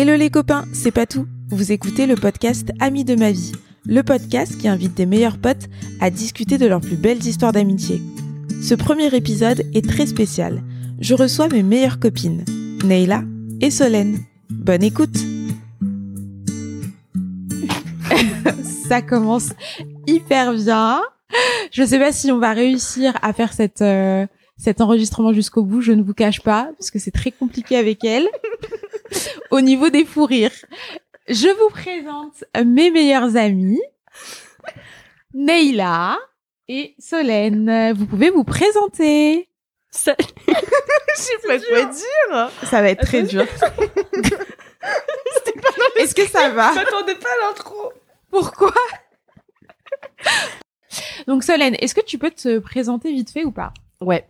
Hello les copains, c'est pas tout. Vous écoutez le podcast Amis de ma vie, le podcast qui invite des meilleurs potes à discuter de leurs plus belles histoires d'amitié. Ce premier épisode est très spécial. Je reçois mes meilleures copines, Neila et Solène. Bonne écoute Ça commence hyper bien. Je sais pas si on va réussir à faire euh, cet enregistrement jusqu'au bout, je ne vous cache pas, parce que c'est très compliqué avec elle. Au niveau des fous rires. Je vous présente mes meilleures amies, Neila et Solène. Vous pouvez vous présenter. Ça... Je sais pas quoi dire. Ça va être très dur. Est-ce que ça va? Je m'attendais pas à l'intro. Pourquoi? Donc Solène, est-ce que tu peux te présenter vite fait ou pas? Ouais.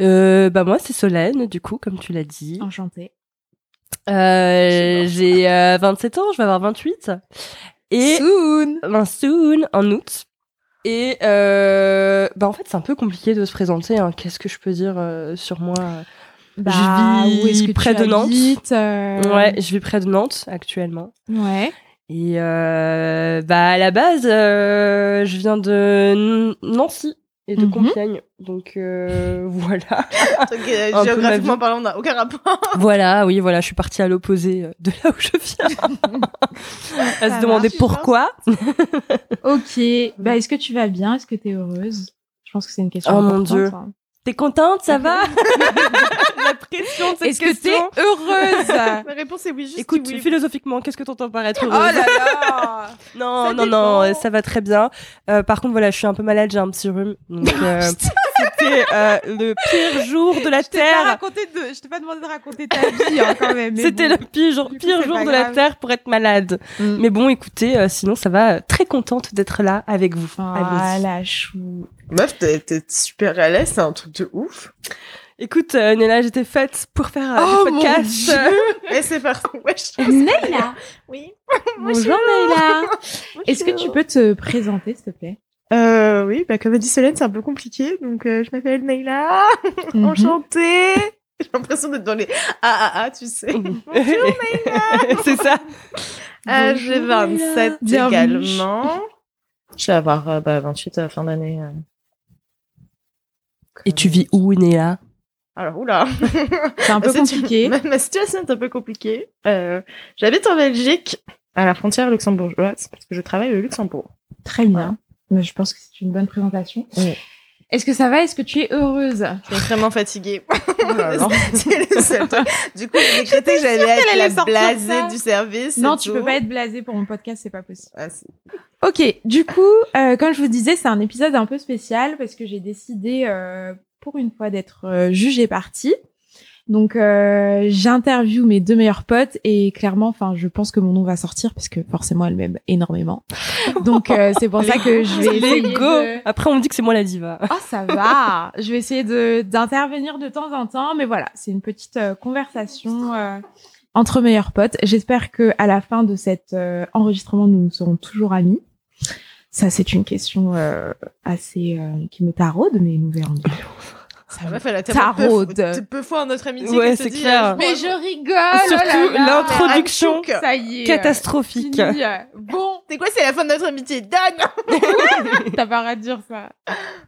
Euh, bah moi c'est Solène du coup comme tu l'as dit. Enchantée. Euh, j'ai euh, 27 ans, je vais avoir 28. Et Soon. ben, soon en août. Et euh, bah en fait c'est un peu compliqué de se présenter. Hein. Qu'est-ce que je peux dire euh, sur moi? Bah, vis où est-ce que près de Nantes. euh, Ouais, je vis près de Nantes actuellement. Ouais. Et euh, bah à la base, euh, je viens de Nancy et de Mhm. Compiègne, donc euh, voilà. Donc, euh, géographiquement parlant, on n'a aucun rapport. voilà, oui, voilà, je suis partie à l'opposé euh, de là où je viens. à Ça se demander marche, pourquoi. Ok. Bah, est-ce que tu vas bien? Est-ce que tu es heureuse? Je pense que c'est une question Oh, mon importante, Dieu. hein. T'es contente, ça va? La pression de cette Est-ce que t'es heureuse? Ma réponse est oui, juste Écoute, oui. philosophiquement, qu'est-ce que t'entends par être Oh heureuse? là là Non, Ça non, non, dépend. ça va très bien. Euh, par contre, voilà, je suis un peu malade, j'ai un petit rhume. Donc, euh, c'était euh, le pire jour de la Je t'ai pas Terre. raconté de... Je t'ai pas demandé de raconter ta vie hein, quand même. C'était bon. le pire jour, coup, pire jour de la. Terre pour être malade. Mm. Mais bon, écoutez, euh, sinon ça va. Très contente d'être là avec vous. Ah Allez-y. la chou. Meuf, t'es super à l'aise, c'est un truc de ouf. Écoute, euh, Néla, j'étais faite pour faire euh, Oh, le mon podcast. Dieu. Et c'est parti. Wesh. Neila Oui. Bonjour Neila Est-ce que tu peux te présenter s'il te plaît? Euh, oui, bah, comme a dit Solène, c'est un peu compliqué. Donc, euh, je m'appelle Neila. Mhm. Enchantée. J'ai l'impression d'être dans les ah ah ah, tu sais. C'est ça. Euh, J'ai Bonjour, 27 Neila. Bienvenue. également. Je vais avoir euh, bah, 28 à la fin d'année. Et tu vis où, Néla Alors, oula. C'est un peu compliqué. Ma, ma situation est un peu compliquée. Euh, J'habite en Belgique, à la frontière luxembourgeoise, parce que je travaille au Luxembourg. Très bien. Mais je pense que c'est une bonne présentation. Oui. Est-ce que ça va? Est-ce que tu es heureuse? Je suis extrêmement fatiguée. Oh là là. C'est le seul truc. du coup, j'ai décrété que j'allais être la blasée du service. Non, tu tout. peux pas être blasé pour mon podcast, c'est pas possible. Ah. Ok, du coup, euh, comme je vous disais, c'est un épisode un peu spécial parce que j'ai décidé euh, pour une fois d'être euh, jugée partie. Donc euh, j'interviewe mes deux meilleurs potes et clairement, enfin, je pense que mon nom va sortir parce que forcément, elle m'aime énormément. Donc euh, c'est pour ça que je vais essayer de... Après, on me dit que c'est moi la diva. Oh, ça va. je vais essayer de d'intervenir de temps en temps, mais voilà, c'est une petite euh, conversation euh, entre meilleurs potes. J'espère que à la fin de cet euh, enregistrement, nous serons toujours amis. Ça, c'est une question euh, assez euh, qui me taraude, mais nous verrons bien. Ça meuf, elle a tellement peu, peu, peu foi en notre amitié. Ouais, c'est dit, clair. euh, Mais je rigole. Surtout oh l'introduction Mais Ça y est. catastrophique. fini. Bon, C'est quoi, c'est la fin de notre amitié? Done t'as pas à dire ça.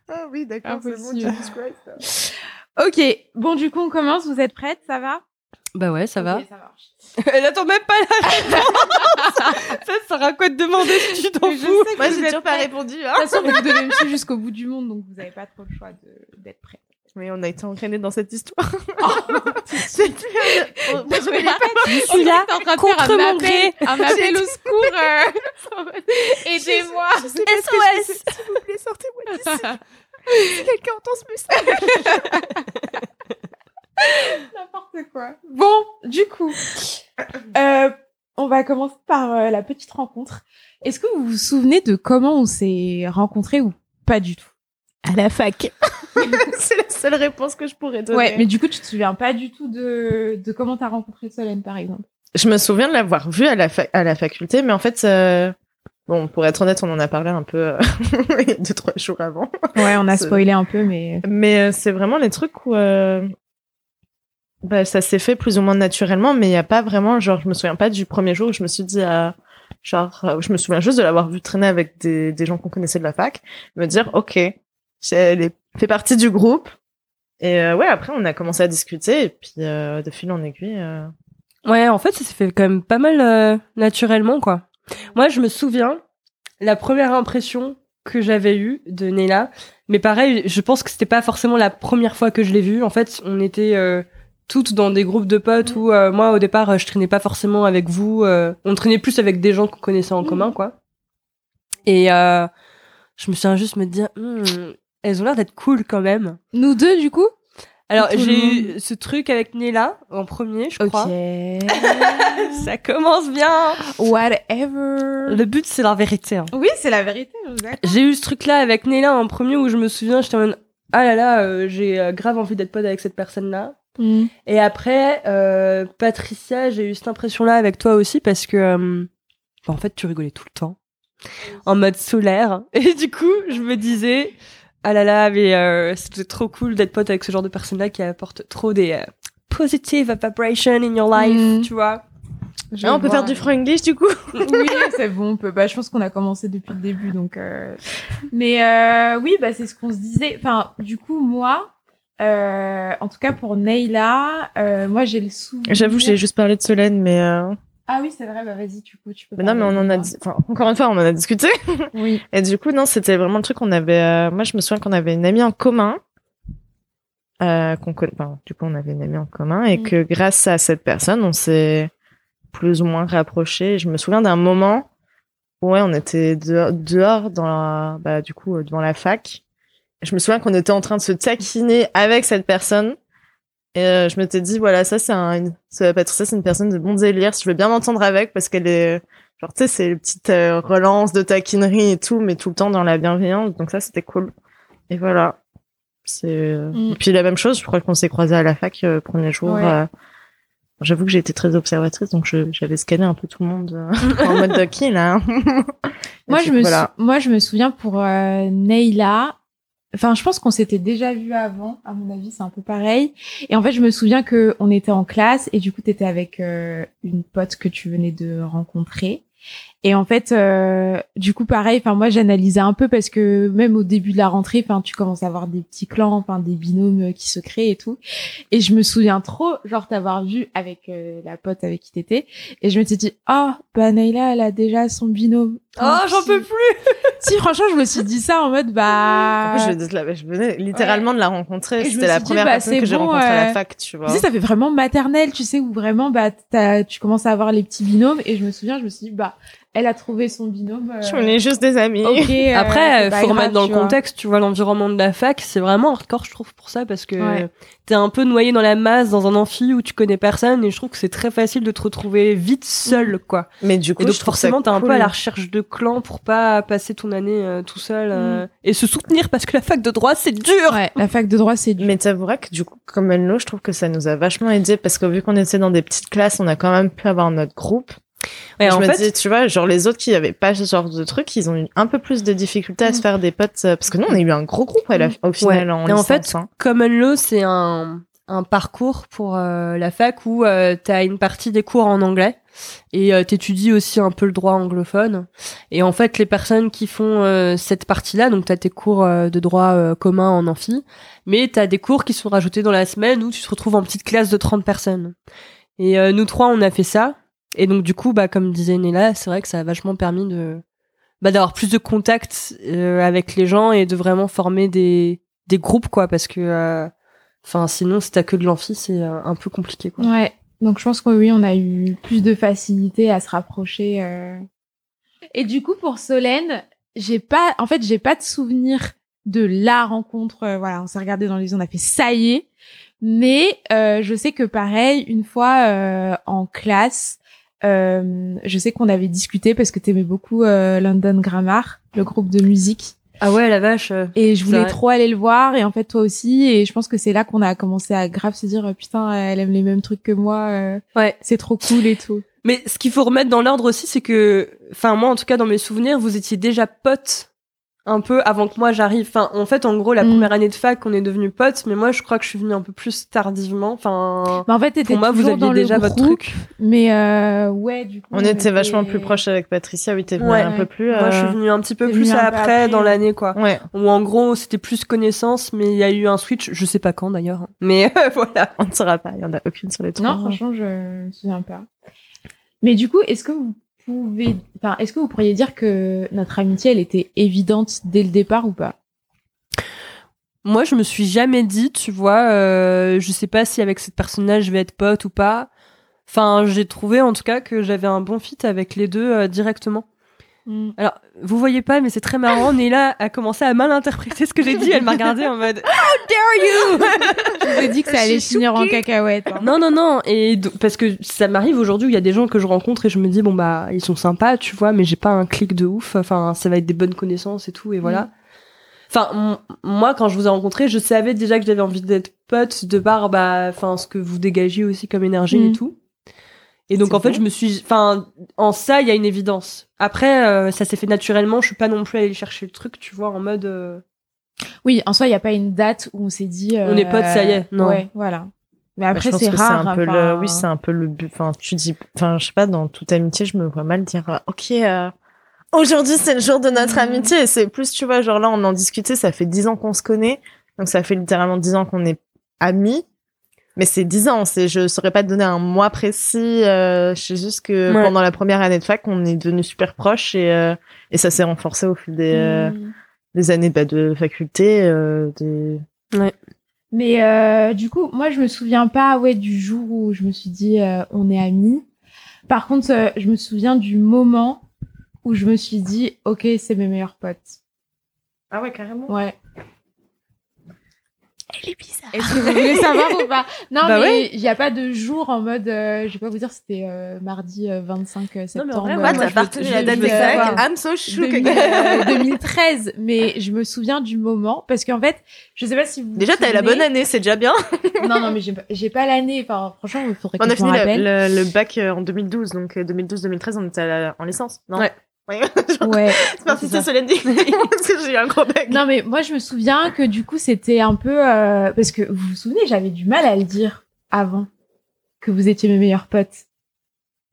Ah oui, d'accord, c'est bon, Impossible. Jesus Christ. Ok. Bon, du coup, on commence. Vous êtes prêtes? Ça va? Bah ouais, ça va. Ça marche. Elle attend même pas la réponse. ça sert à quoi de demander si tu t'en fous? Moi, j'ai toujours pas répondu. Hein. De toute façon, vous devez me suivre jusqu'au bout du monde, donc vous n'avez pas trop le choix de- d'être prêt. Mais on a été entraînés dans cette histoire. Oh, C'est Moi, je voulais pas. Je suis là en train de contre faire un mon gré. un appel au secours. euh, Aidez-moi. SOS. S'il vous plaît, sortez-moi d'ici. Si quelqu'un entend ce message. N'importe quoi. Bon, du coup, euh, on va commencer par euh, la petite rencontre. Est-ce que vous vous souvenez de comment on s'est rencontrés ou pas du tout? À la fac. c'est la seule réponse que je pourrais donner. Ouais, mais du coup, tu te souviens pas du tout de, de comment t'as rencontré Solène, par exemple? Je me souviens de l'avoir vu à la, fa- à la faculté, mais en fait, euh, bon, pour être honnête, on en a parlé un peu euh, il y a deux, trois jours avant. Ouais, on a spoilé un peu, mais... Mais euh, c'est vraiment les trucs où, euh, bah, ça s'est fait plus ou moins naturellement, mais il y a pas vraiment, genre, je me souviens pas du premier jour où je me suis dit à, genre, euh, je me souviens juste de l'avoir vu traîner avec des, des gens qu'on connaissait de la fac, me dire, ok, elle est- fait partie du groupe. Et euh, ouais, après, on a commencé à discuter, et puis euh, de fil en aiguille. euh, Ouais, en fait, ça s'est fait quand même pas mal euh, naturellement, quoi. Moi, je me souviens, la première impression que j'avais eue de Nella, mais pareil, je pense que c'était pas forcément la première fois que je l'ai vue. En fait, on était euh, toutes dans des groupes de potes où euh, moi, au départ, je traînais pas forcément avec vous. euh, on traînait plus avec des gens qu'on connaissait en commun, quoi. Et euh, je me souviens juste me dire, Hmm, elles ont l'air d'être cool quand même. Nous deux, du coup? Alors, j'ai eu ce truc avec Nella en premier, je crois. Ok. Ça commence bien. Whatever. Le but, c'est la vérité. hein. Oui, c'est la vérité. J'ai eu ce truc-là avec Nella en premier où je me souviens, j'étais en mode, ah là là, euh, j'ai euh, grave envie d'être pote avec cette personne-là. Mm. Et après, euh, Patricia, j'ai eu cette impression-là avec toi aussi parce que, euh, bah, en fait, tu rigolais tout le temps. En mode solaire. Et du coup, je me disais, ah là là, mais euh, c'était trop cool d'être pote avec ce genre de personne-là qui apporte trop des euh, positive vibrations in your life, Mm. tu vois. Je Ah, on peut faire du franglish du coup. oui, c'est bon, on peut. Bah, je pense qu'on a commencé depuis le début, donc. euh, Mais euh, oui, bah c'est ce qu'on se disait. Enfin, du coup, moi, euh, en tout cas pour Neila, euh, moi j'ai le souvenir. J'avoue, j'ai juste parlé de Solène, mais, euh... Ah oui, c'est vrai. Bah vas-y, du coup, tu peux. mais non, mais on en a, dis- enfin, encore une fois, on en a discuté. Oui. Et du coup, non, c'était vraiment le truc qu'on avait. euh, Moi, je me souviens qu'on avait une amie en commun. Euh, qu'on. Enfin, du coup, on avait une amie en commun et Mm. que grâce à cette personne, on s'est plus ou moins rapprochés. Je me souviens d'un moment où ouais, on était dehors, dehors dans la, bah, du coup, euh, devant la fac. Et Je me souviens qu'on était en train de se taquiner avec cette personne. Et euh, je m'étais dit, voilà, ça, c'est un, une, ça, Patricia, c'est une personne de bon délire. Je veux bien m'entendre avec parce qu'elle est, Genre, tu sais, c'est une petite euh, relance de taquinerie et tout, mais tout le temps dans la bienveillance. Donc ça, c'était cool. Et voilà. C'est. euh, Mm. Et puis la même chose, je crois qu'on s'est croisés à la fac euh, premier jour. Ouais. euh, J'avoue que j'ai été très observatrice, donc j'avais scanné un peu tout le monde euh, en mode de qui là. Moi, Et je me, voilà. moi, je me souviens pour euh, Neila. Enfin, je pense qu'on s'était déjà vu avant. À mon avis, c'est un peu pareil. Et en fait, je me souviens que on était en classe et du coup, t'étais avec euh, une pote que tu venais de rencontrer. Et en fait, euh, du coup, pareil. Enfin, moi, j'analysais un peu parce que même au début de la rentrée, enfin, tu commences à avoir des petits clans, enfin, des binômes euh, qui se créent et tout. Et je me souviens trop, genre, t'avoir vu avec euh, la pote avec qui t'étais. Et je me suis dit, ah, bah Neila, elle a déjà son binôme. Oh, j'en peux plus Si, franchement, je me suis dit ça en mode, bah. En plus, je, venais littéralement de la rencontrer. C'était la suis dit, première bah, personne que j'ai rencontrée à euh, la fac, tu vois. Tu sais, ça fait vraiment maternelle, tu sais, où vraiment, bah, tu commences à avoir les petits binômes. Et je me souviens, je me suis dit, bah, elle a trouvé son binôme. euh, On est juste des amis. euh, Après, faut grave, remettre dans le vois. contexte, tu vois, l'environnement de la fac, c'est vraiment hardcore, je trouve, pour ça, parce que Ouais. t'es un peu noyé dans la masse, dans un amphi où tu connais personne, et je trouve que c'est très facile de te retrouver vite seul, quoi. Mais du coup, Et donc forcément, t'es un peu à la recherche de clans pour pas passer ton année euh, tout seul euh, et se soutenir parce que la fac de droit, c'est dur. Ouais, la fac de droit, c'est dur. Mais t'avoueras que du coup, comme Elno, je trouve que ça nous a vachement aidé parce que vu qu'on était dans des petites classes, on a quand même pu avoir notre groupe. Et je en me fait, dis, tu vois, genre les autres qui avaient pas ce genre de truc, ils ont eu un peu plus de difficultés à se Mm. faire des potes euh, parce que nous, on a eu un gros groupe à la- au final en Et en licence. fait, hein. Common Law, c'est un, un parcours pour euh, la fac où euh, t'as une partie des cours en anglais et euh, t'étudies aussi un peu le droit anglophone. Et en fait, les personnes qui font euh, cette partie-là, donc t'as tes cours euh, de droit euh, commun en amphi, mais t'as des cours qui sont rajoutés dans la semaine où tu te retrouves en petite classe de 30 personnes. Et euh, nous trois, on a fait ça. Et donc du coup, bah comme disait Nella, c'est vrai que ça a vachement permis de bah, d'avoir plus de contacts euh, avec les gens et de vraiment former des des groupes quoi parce que euh, enfin sinon si t'as que de l'amphi c'est euh, un peu compliqué quoi. Ouais. Donc, je pense que oui, on a eu plus de facilité à se rapprocher. euh. Et du coup, pour Solène, j'ai pas, en fait, j'ai pas de souvenir de la rencontre. euh, voilà, on s'est regardé dans les yeux, on a fait ça y est. Mais je sais que pareil, une fois en classe, je sais qu'on avait discuté parce que t'aimais beaucoup euh, London Grammar, le groupe de musique. Ah ouais la vache. euh, Et je voulais trop aller le voir, et en fait toi aussi, et je pense que c'est là qu'on a commencé à grave se dire, euh, putain, elle aime les mêmes trucs que moi, euh, Ouais. c'est trop cool et tout. Mais ce qu'il faut remettre dans l'ordre aussi c'est que enfin moi en tout cas dans mes souvenirs vous étiez déjà potes un peu avant que moi j'arrive. Enfin, en fait, en gros, la Mm. première année de fac, on est devenus potes, mais moi, je crois que je suis venue un peu plus tardivement. Enfin, Bah, en fait, pour moi, vous aviez déjà votre truc. Mais euh, ouais, du coup. On était vachement plus proches avec Patricia, oui, t'es venue Ouais. un peu plus. Moi, je suis euh, venue un petit peu plus après, après, dans l'année, quoi. Ouais, Où en gros, c'était plus connaissance, mais il y a eu un switch, je sais pas quand d'ailleurs. hein. Mais voilà. on ne saura pas, il y en a aucune sur les trois. Non, franchement, je me souviens pas. Mais du coup, est-ce que vous est-ce que vous pourriez dire que notre amitié, elle était évidente dès le départ ou pas? Moi, je me suis jamais dit, tu vois, euh, je sais pas si avec cette personne-là, je vais être pote ou pas. Enfin, j'ai trouvé en tout cas que j'avais un bon fit avec les deux euh, directement. Hmm. Alors, vous voyez pas, mais c'est très marrant. Néla a commencé à mal interpréter ce que j'ai dit. Elle m'a regardé en mode How dare you? Je vous ai dit que ça allait finir en cacahuète. hein. Non, non, non. Et parce que ça m'arrive aujourd'hui où il y a des gens que je rencontre et je me dis bon bah ils sont sympas, tu vois, mais j'ai pas un clic de ouf. Enfin, ça va être des bonnes connaissances et tout et voilà. Enfin, m- moi quand je vous ai rencontré, je savais déjà que j'avais envie d'être pote de par bah enfin ce que vous dégagez aussi comme énergie et Mm. tout. Et donc en fait, bon. je me suis enfin en ça, il y a une évidence. Après euh, ça s'est fait naturellement, je suis pas non plus allée chercher le truc, tu vois, en mode euh, Oui, en soi, il n'y a pas une date où on s'est dit. On est potes, ça y est, non. Ouais, voilà. Mais Bah, après, je pense c'est que rare. un peu enfin, le, oui, c'est un peu le but. Enfin, tu dis, enfin, je sais pas, dans toute amitié, je me vois mal dire, euh, ok, euh, aujourd'hui c'est le jour de notre Mhm. amitié. Et c'est plus, tu vois, genre là, on en discutait, ça fait dix ans qu'on se connaît, donc ça fait littéralement dix ans qu'on est amis. Mais c'est dix ans, c'est, je saurais pas te donner un mois précis. Euh, je sais juste que Ouais. pendant la première année de fac, on est devenus super proches et euh, et ça s'est renforcé au fil des, euh, des années bah, de faculté. Euh, des... Mais euh, du coup, moi, je me souviens pas ouais, du jour où je me suis dit euh, on est amis. Par contre, euh, je me souviens du moment où je me suis dit ok, c'est mes meilleurs potes. Ah ouais, carrément. Ouais. Elle est bizarre. Est-ce que vous voulez savoir ou pas? Non, Bah mais il n'y a pas de jour en mode, euh, je vais pas vous dire, c'était euh, mardi euh, 25 mais en septembre. vrai, euh, ouais, moi, t'as je la date facs savoir. I'm so shook 2000, again. euh, 2013, mais je me souviens du moment parce qu'en fait, je sais pas si vous. Déjà, t'as la bonne année, c'est déjà bien. Non, non, mais j'ai pas- l'année. Enfin, franchement, il faudrait que On a fini le, le, le bac euh, en 2012, donc euh, 2012-2013, on était à la- en licence, non? Ouais. Ouais. Genre, Ouais. c'est parti, c'est ça. c'est Solène. Parce que j'ai eu un gros bac. Non, mais moi, je me souviens que du coup, c'était un peu euh, parce que vous vous souvenez, j'avais du mal à le dire avant que vous étiez mes meilleurs potes.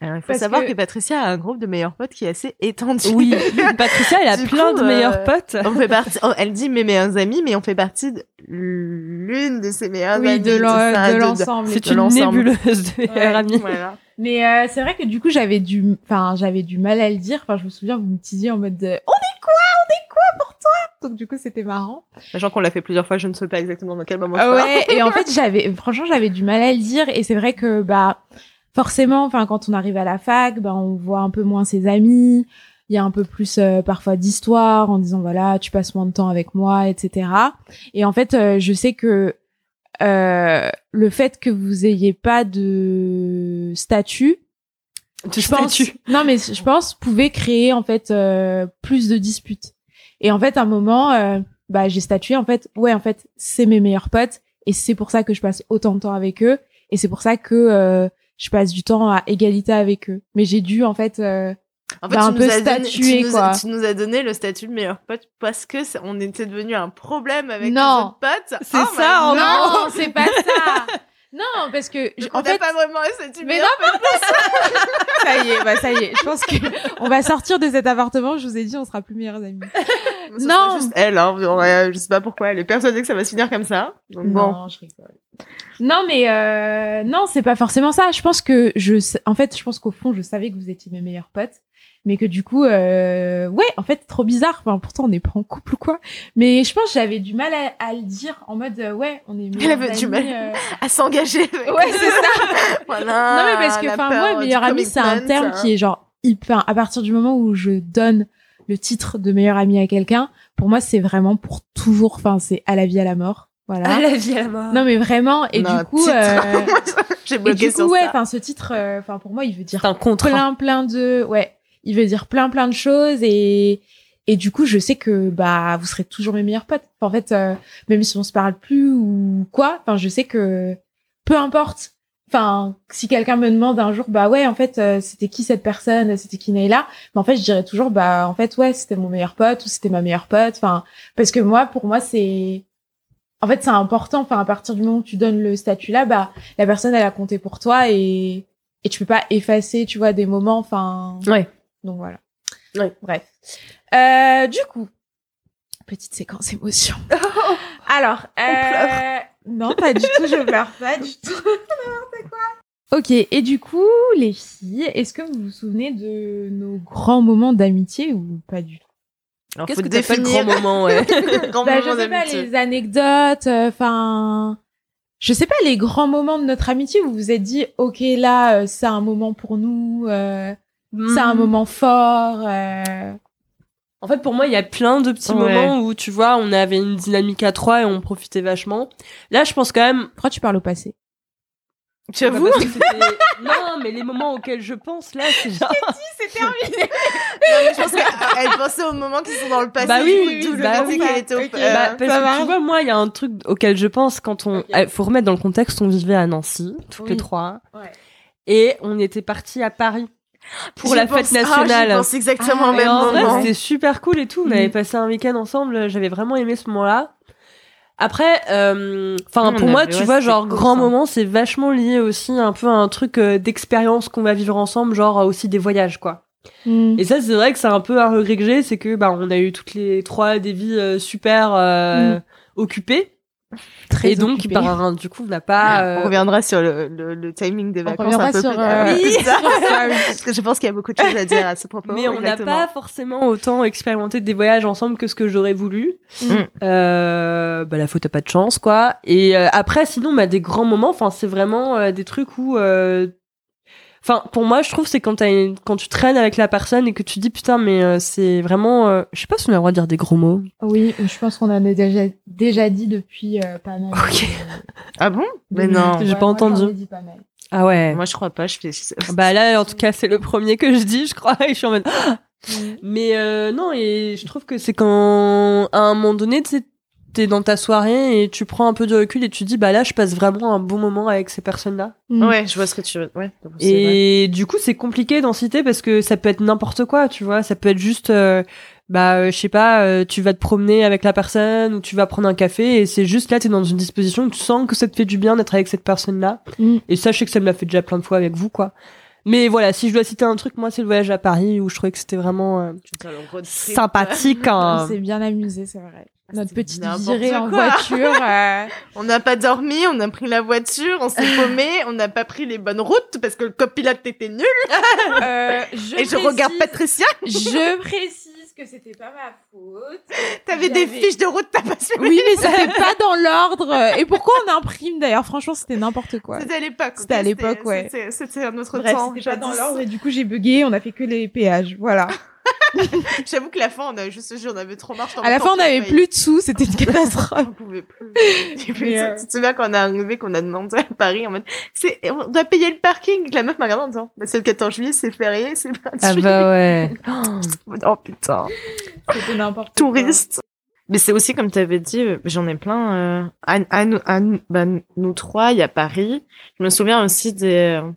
Alors, il faut Parce savoir que- que... Patricia a un groupe de meilleurs potes qui est assez étendu. Oui, Patricia, elle a Du plein coup, de meilleurs euh, potes. On fait partie, oh, elle dit mes meilleurs amis, mais on fait partie de l'une de ses meilleures oui, amies. ça, de l'ensemble. C'est une l'ensemble. nébuleuse de meilleurs amis. Voilà. Mais euh, c'est vrai que du coup, j'avais du, enfin, j'avais du mal à le dire. Enfin, je me souviens, vous me disiez en mode, de, on est quoi, on est quoi pour toi Donc du coup, c'était marrant. Sachant qu'on l'a fait plusieurs fois, je ne sais pas exactement dans quel moment. Ah ouais. Et en fait, j'avais, franchement, j'avais du mal à le dire. Et c'est vrai que bah, forcément, enfin, quand on arrive à la fac, bah, on voit un peu moins ses amis. Il y a un peu plus euh, parfois d'histoire en disant voilà, tu passes moins de temps avec moi, etc. Et en fait, euh, je sais que euh, le fait que vous ayez pas de statut, De je pense, non mais je pense pouvait créer en fait euh, plus de disputes. Et en fait, à un moment, euh, bah j'ai statué en fait, ouais en fait c'est mes meilleurs potes et c'est pour ça que je passe autant de temps avec eux et c'est pour ça que euh, je passe du temps à égalité avec eux. Mais j'ai dû en fait, euh, En fait, Bah, tu un nous peu as donné- tu nous, quoi. tu nous as donné le statut de meilleur pote parce que ça- on était devenu un problème avec Non. les autres potes. C'est Oh ça, en God. non c'est pas ça. Non parce que je- en on n'a fait pas vraiment un statut Mais meilleur non, ça y est, bah ça y est. Je pense que on va sortir de cet appartement. Je vous ai dit, on sera plus meilleures amies. pote. Ce Non. juste elle, hein. Ouais, je sais pas pourquoi, elle est persuadée que ça va se finir comme ça. Donc bon. Non, je rigole. Non, mais euh, non, c'est pas forcément ça. Je pense que je, en fait, je pense qu'au fond, je savais que vous étiez mes meilleurs potes, mais que du coup, euh, ouais, en fait, trop bizarre. Enfin, pourtant, on n'est pas en couple ou quoi. Mais je pense que j'avais du mal à, à le dire en mode, euh, ouais, on est meilleurs avait du mal. euh. À s'engager. Ouais, c'est ça. voilà. non, mais parce que, enfin, moi, du meilleur ami, c'est un terme hein. qui est genre hyper. À partir du moment où je donne le titre de meilleur ami à quelqu'un, pour moi, c'est vraiment pour toujours. Enfin, c'est à la vie, à la mort. Voilà. À la vie, à la mort. Non, mais vraiment. Et Non, du coup, euh, J'ai et bloqué du sur coup, ouais, enfin, ce titre, euh, enfin, pour moi, il veut dire plein, plein de, ouais, il veut dire plein, plein de choses et, et du coup, je sais que, bah, vous serez toujours mes meilleurs potes. En fait, euh, même si on se parle plus ou quoi, enfin, je sais que, peu importe enfin, si quelqu'un me demande un jour, bah ouais, en fait, euh, c'était qui cette personne, c'était qui Nayla, mais en fait, je dirais toujours, bah en fait, ouais, c'était mon meilleur pote ou c'était ma meilleure pote, enfin, parce que moi, pour moi, c'est, en fait, c'est important, enfin, à partir du moment où tu donnes le statut là, bah la personne, elle a compté pour toi et et tu peux pas effacer, tu vois, des moments, enfin. Ouais. Donc voilà. Ouais. Bref. Euh, du coup, petite séquence émotion. Alors, euh, non, pas du tout, je pleure pas du tout. N'importe quoi. Ok, et du coup, les filles, est-ce que vous vous souvenez de nos grands moments d'amitié ou pas du tout? Alors, Qu'est-ce faut que t'appelles définir grand moment, ouais grand bah, moment Je sais pas, les anecdotes, enfin... je sais pas, les grands moments de notre amitié où vous vous êtes dit, ok, là, euh, c'est un moment pour nous, euh, c'est un Mm. moment fort. euh, En fait, pour moi, il y a plein de petits Ouais. moments où, tu vois, on avait une dynamique à trois et on profitait vachement. Là, je pense quand même... Pourquoi tu parles au passé? Bah, parce que c'était- non, mais les moments auxquels je pense, là, c'est genre... C'est terminé Non, mais je pense qu'elle pensait aux moments qui sont dans le passé. Bah du oui, coup, oui, le bah oui. qu'elle était au- Ok. euh, Bah, parce ça que marche. tu vois, moi, il y a un truc auquel je pense quand on... Ok. Eh, faut remettre dans le contexte, on vivait à Nancy, toutes Oui. les trois. Ouais. Et on était partis à Paris pour la pense- fête ah, nationale. j'y pense exactement Ah, au même en vrai, moment. c'était super cool et tout. On Mm. avait passé un week-end ensemble. J'avais vraiment aimé ce moment-là. Après, euh, enfin, Mm, pour moi, tu ouais, vois, genre, grand ça. moment, c'est vachement lié aussi un peu à un truc euh, d'expérience qu'on va vivre ensemble, genre euh, aussi des voyages, quoi. Mm. Et ça, c'est vrai que c'est un peu un regret que j'ai, c'est que, bah, on a eu toutes les trois des vies super euh, occupées. Très et donc, bah, du coup, on n'a pas. euh, On reviendra sur le, le, le timing des On vacances reviendra un peu sur, plus, euh, tard. oui. Parce que je pense qu'il y a beaucoup de choses à dire à ce propos. Mais on n'a pas forcément autant expérimenté des voyages ensemble que ce que j'aurais voulu. Mm. Euh, bah la faute a pas de chance quoi. Et euh, après sinon bah des grands moments. Enfin c'est vraiment euh, des trucs où. Euh, Enfin pour moi je trouve c'est quand t'as une- quand tu traînes avec la personne et que tu dis putain mais euh, c'est vraiment. euh, Je sais pas si on a le droit de dire des gros mots. Oui, je pense qu'on en a déjà, déjà dit depuis euh, pas mal. Ok. de- Ah bon? de Mais non. J'ai Ouais, pas moi, entendu. j'en ai dit pas mal. Ah ouais. Moi, je crois pas. Je fais. Bah là en tout cas c'est le premier que je dis je crois et je suis en mode. Mm. Mais euh, non, et je trouve que c'est quand, à un moment donné, tu sais, t'es dans ta soirée et tu prends un peu de recul et tu dis, bah là, je passe vraiment un bon moment avec ces personnes-là. Mm. Ouais, je vois ce que tu veux. Ouais. vrai. Et du coup, c'est compliqué d'en citer parce que ça peut être n'importe quoi, tu vois. Ça peut être juste, euh, bah, euh, je sais pas, euh, tu vas te promener avec la personne ou tu vas prendre un café et c'est juste là, t'es dans une disposition où tu sens que ça te fait du bien d'être avec cette personne-là. Mm. Et ça, je sais que ça me l'a fait déjà plein de fois avec vous, quoi. Mais voilà, si je dois citer un truc, moi, c'est le voyage à Paris où je trouvais que c'était vraiment euh, trip. sympathique. On hein. s'est bien amusé, c'est vrai. Notre C'était petite virée en voiture. euh, On n'a pas dormi, on a pris la voiture, on s'est paumé, on n'a pas pris les bonnes routes parce que le copilote était nul. euh, je Et je regarde Patricia. Je précise que c'était pas ma faute. T'avais des fiches de route, t'as pas suivi. Oui, mais c'était pas dans l'ordre. Et pourquoi on imprime d'ailleurs? Franchement, c'était n'importe quoi. C'était à l'époque. C'était à l'époque, ouais. C'était c'était un autre Bref, temps. c'était pas dans l'ordre et du coup j'ai bugué. On a fait que les péages. Voilà. J'avoue que la fin, on a juste on avait trop marre. À la fin, on n'avait plus de sous. C'était une catastrophe. On pouvait plus. Mais, euh, Tu te souviens quand on est arrivé, qu'on a demandé à Paris en mode, c'est, on doit payer le parking. La meuf m'a regardé en disant, bah, c'est le 14 juillet, c'est férié, c'est pas Ah bah ouais. Oh putain. C'était n'importe quoi. Touriste. Mais c'est aussi, comme tu avais dit, euh, j'en ai plein, euh, à, à bah, nous trois, il y a Paris. Je me souviens aussi des, euh,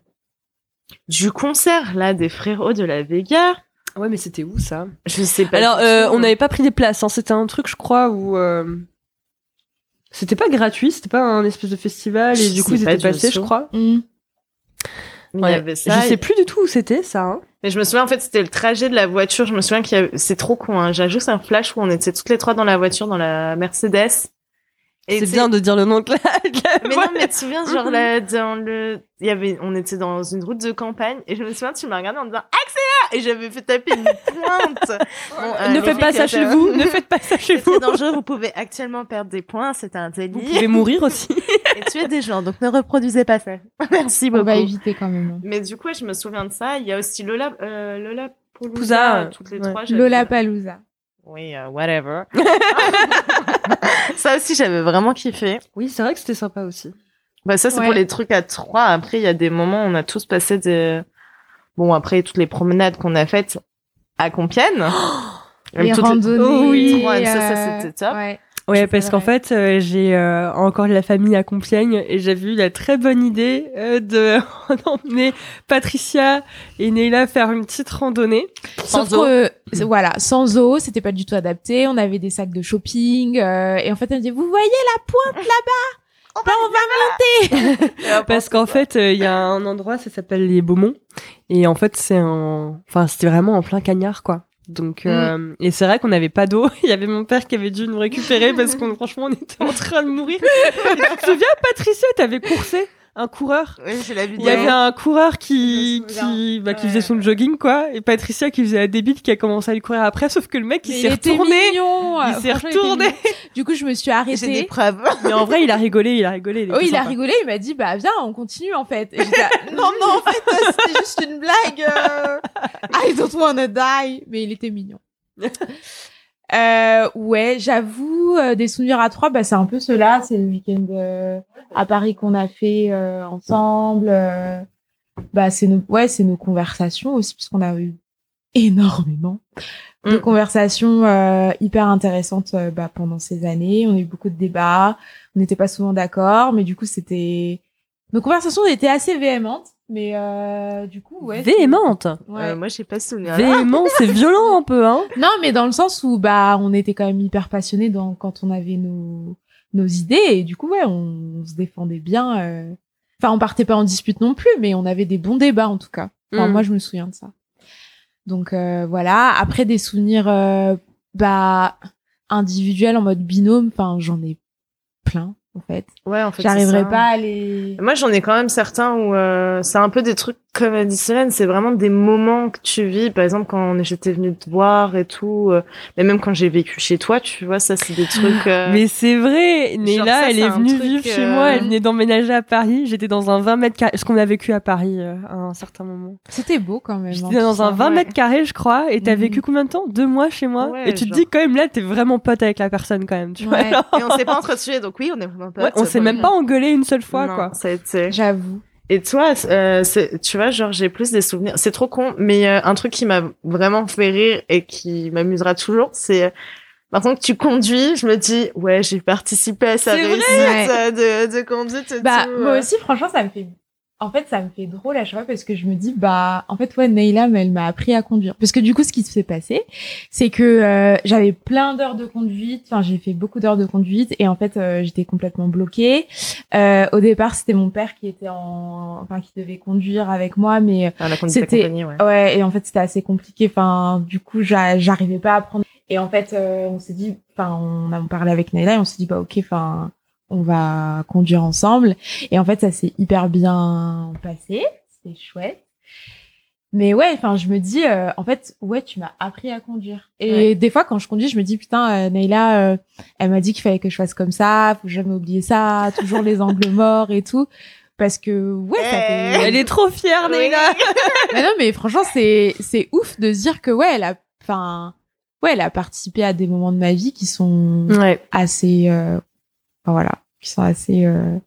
du concert, là, des frérots de la Vega. Ouais, mais c'était où ça? Je sais pas. Alors, euh, on n'avait pas pris des places. Hein. C'était un truc, je crois, où euh, c'était pas gratuit. C'était pas un espèce de festival et du coup ils pas étaient passés, je crois. Mm. Il y Ouais. avait ça. je sais plus du tout où c'était ça. Hein. Mais je me souviens, en fait, c'était le trajet de la voiture. Je me souviens qu'il y avait... C'est trop con, hein. J'ai juste un flash où on était toutes les trois dans la voiture, dans la Mercedes. C'est bien de dire le nom de la. de la Mais non, mais tu te souviens, genre, là, dans le, il y avait, on était dans une route de campagne, et je me souviens, tu m'as regardé en disant, accélère! Et j'avais fait taper une pointe. Bon, euh, ne faites pas ça euh, chez vous. Ne faites pas ça chez C'est vous. très dangereux, vous pouvez actuellement perdre des points, c'est un Vous délit. pouvez mourir aussi. Et tuer des gens, donc ne reproduisez pas ça. Merci On beaucoup. va éviter quand même. Mais du coup, je me souviens de ça. Il y a aussi Lola, euh, Lola Pouza, Pouza, toutes les ouais. trois. Lola Palouza. Oui, euh, whatever. ça aussi, j'avais vraiment kiffé. Oui, c'est vrai que c'était sympa aussi. Bah, ça, c'est Ouais. pour les trucs à trois. Après, il y a des moments où on a tous passé des... Bon, après, toutes les promenades qu'on a faites à Compiègne. Même Les toutes randonnées. Oh oui, euh, ça, ça, c'était top. Ouais. Ouais, parce qu'en fait, euh, j'ai euh, encore de la famille à Compiègne et j'avais eu la très bonne idée euh, de d'emmener Patricia et Neila faire une petite randonnée. Sauf Sans eau. que, voilà, sans eau, c'était pas du tout adapté. On avait des sacs de shopping. euh, et en fait, elle me dit, vous voyez la pointe là-bas? Ben, on va monter Parce qu'en fait, euh, il y a un endroit, ça s'appelle les Beaumonts. Et en fait, c'est un... Enfin, c'était vraiment en plein cagnard, quoi. Donc, euh, et c'est vrai qu'on n'avait pas d'eau. Il y avait mon père qui avait dû nous récupérer parce qu'on, franchement, on était en train de mourir. Tu te souviens, Patricia, t'avais coursé? Un coureur Oui, Il y avait un coureur qui, qui, bah, qui Ouais. faisait son jogging, quoi. Et Patricia qui faisait la débile qui a commencé à lui courir après, sauf que le mec, il s'est retourné. mignon. Il s'est retourné. mignon. Du coup, je me suis J'ai des arrêtée. preuves. Mais en vrai, il a rigolé, il a rigolé. il Oui, il a rigolé. Il m'a dit, bah viens, on continue en fait. Et j'étais là, non, non, en fait, c'était juste une blague. euh. I don't wanna die. Mais il était mignon. Euh, ouais, j'avoue, euh, des souvenirs à trois, bah, c'est un peu cela. C'est le week-end euh, à Paris qu'on a fait euh, ensemble. euh, bah, c'est nos, ouais, c'est nos conversations aussi, puisqu'on a eu énormément de Mm. conversations euh, hyper intéressantes bah, pendant ces années. On a eu beaucoup de débats. On n'était pas souvent d'accord, mais du coup, c'était nos conversations étaient assez véhémentes. Mais euh, du coup, ouais. Véhémente. Ouais. Euh, moi, j'ai pas ce souvenir. Véhément, c'est violent un peu, hein. Non, mais dans le sens où bah on était quand même hyper passionnés dans quand on avait nos nos idées et du coup ouais on, se défendait bien. euh. Enfin on partait pas en dispute non plus, mais on avait des bons débats en tout cas. Enfin Mm. moi je me souviens de ça. Donc euh, voilà. Après des souvenirs euh, bah individuels en mode binôme. Enfin j'en ai plein en fait. Ouais, en fait. J'arriverai pas à les. Moi, j'en ai quand même certains où euh, c'est un peu des trucs comme a dit Solène, c'est vraiment des moments que tu vis. Par exemple, quand j'étais venue te voir et tout, euh, mais même quand j'ai vécu chez toi, tu vois, ça, c'est des trucs. euh, Mais c'est vrai, Néla, ça, elle est venue truc, vivre chez euh, moi, elle venait d'emménager à Paris. J'étais dans un 20 mètres carrés, ce qu'on a vécu à Paris euh, à un certain moment. C'était beau quand même. hein, J'étais tout dans un 20 ouais. mètres carrés, je crois, et t'as Mhm. vécu combien de temps? Deux mois chez moi? Ouais, Et tu te dis quand même là, t'es vraiment pote avec la personne quand même, tu vois. Alors. Et on s'est pas entretués, donc oui, on est vraiment. Ouais, on s'est même pas engueulé une seule fois, Non, quoi. J'avoue. Et toi, euh, c'est- tu vois, genre, j'ai plus des souvenirs. C'est trop con, mais euh, un truc qui m'a vraiment fait rire et qui m'amusera toujours, c'est euh, maintenant que tu conduis, je me dis, ouais, j'ai participé à sa réussite euh, de, de conduite et Bah, tout. moi aussi, franchement, ça me fait. En fait, ça me fait drôle à chaque fois parce que je me dis, bah, en fait, ouais, Neila, mais elle m'a appris à conduire. Parce que du coup, ce qui s'est passé, c'est que euh, j'avais plein d'heures de conduite. Enfin, j'ai fait beaucoup d'heures de conduite et en fait, euh, j'étais complètement bloquée. Euh, au départ, c'était mon père qui était en, enfin, qui devait conduire avec moi, mais Ah, conduite c'était- ouais. Ouais, et en fait, c'était assez compliqué. Enfin, du coup, j'a- j'arrivais pas à prendre. Et en fait, euh, on s'est dit, enfin, on a parlé avec Naila et on s'est dit, bah, ok, enfin, on va conduire ensemble. Et en fait, ça s'est hyper bien passé. C'était chouette. Mais ouais, enfin, je me dis, euh, en fait, ouais, tu m'as appris à conduire. Et Ouais. des fois, quand je conduis, je me dis, putain, euh, Naila, euh, elle m'a dit qu'il fallait que je fasse comme ça, faut jamais oublier ça, toujours les angles morts et tout. Parce que, ouais, ça fait... Elle est trop fière. Néla. Mais non, mais franchement, c'est c'est ouf de se dire que ouais, elle a, enfin, ouais, elle a participé à des moments de ma vie qui sont Ouais. assez, euh, voilà, qui sont assez euh,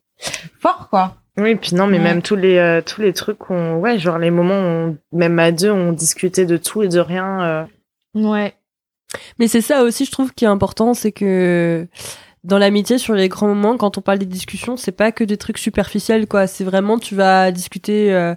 forts, quoi. Oui, puis non, mais Ouais. même tous les euh, tous les trucs qu'on, ouais, genre les moments, où on- même à deux, on discutait de tout et de rien. euh. Ouais. Mais c'est ça aussi, je trouve, qui est important, c'est que dans l'amitié, sur les grands moments, quand on parle des discussions, c'est pas que des trucs superficiels, quoi. C'est vraiment, tu vas discuter euh,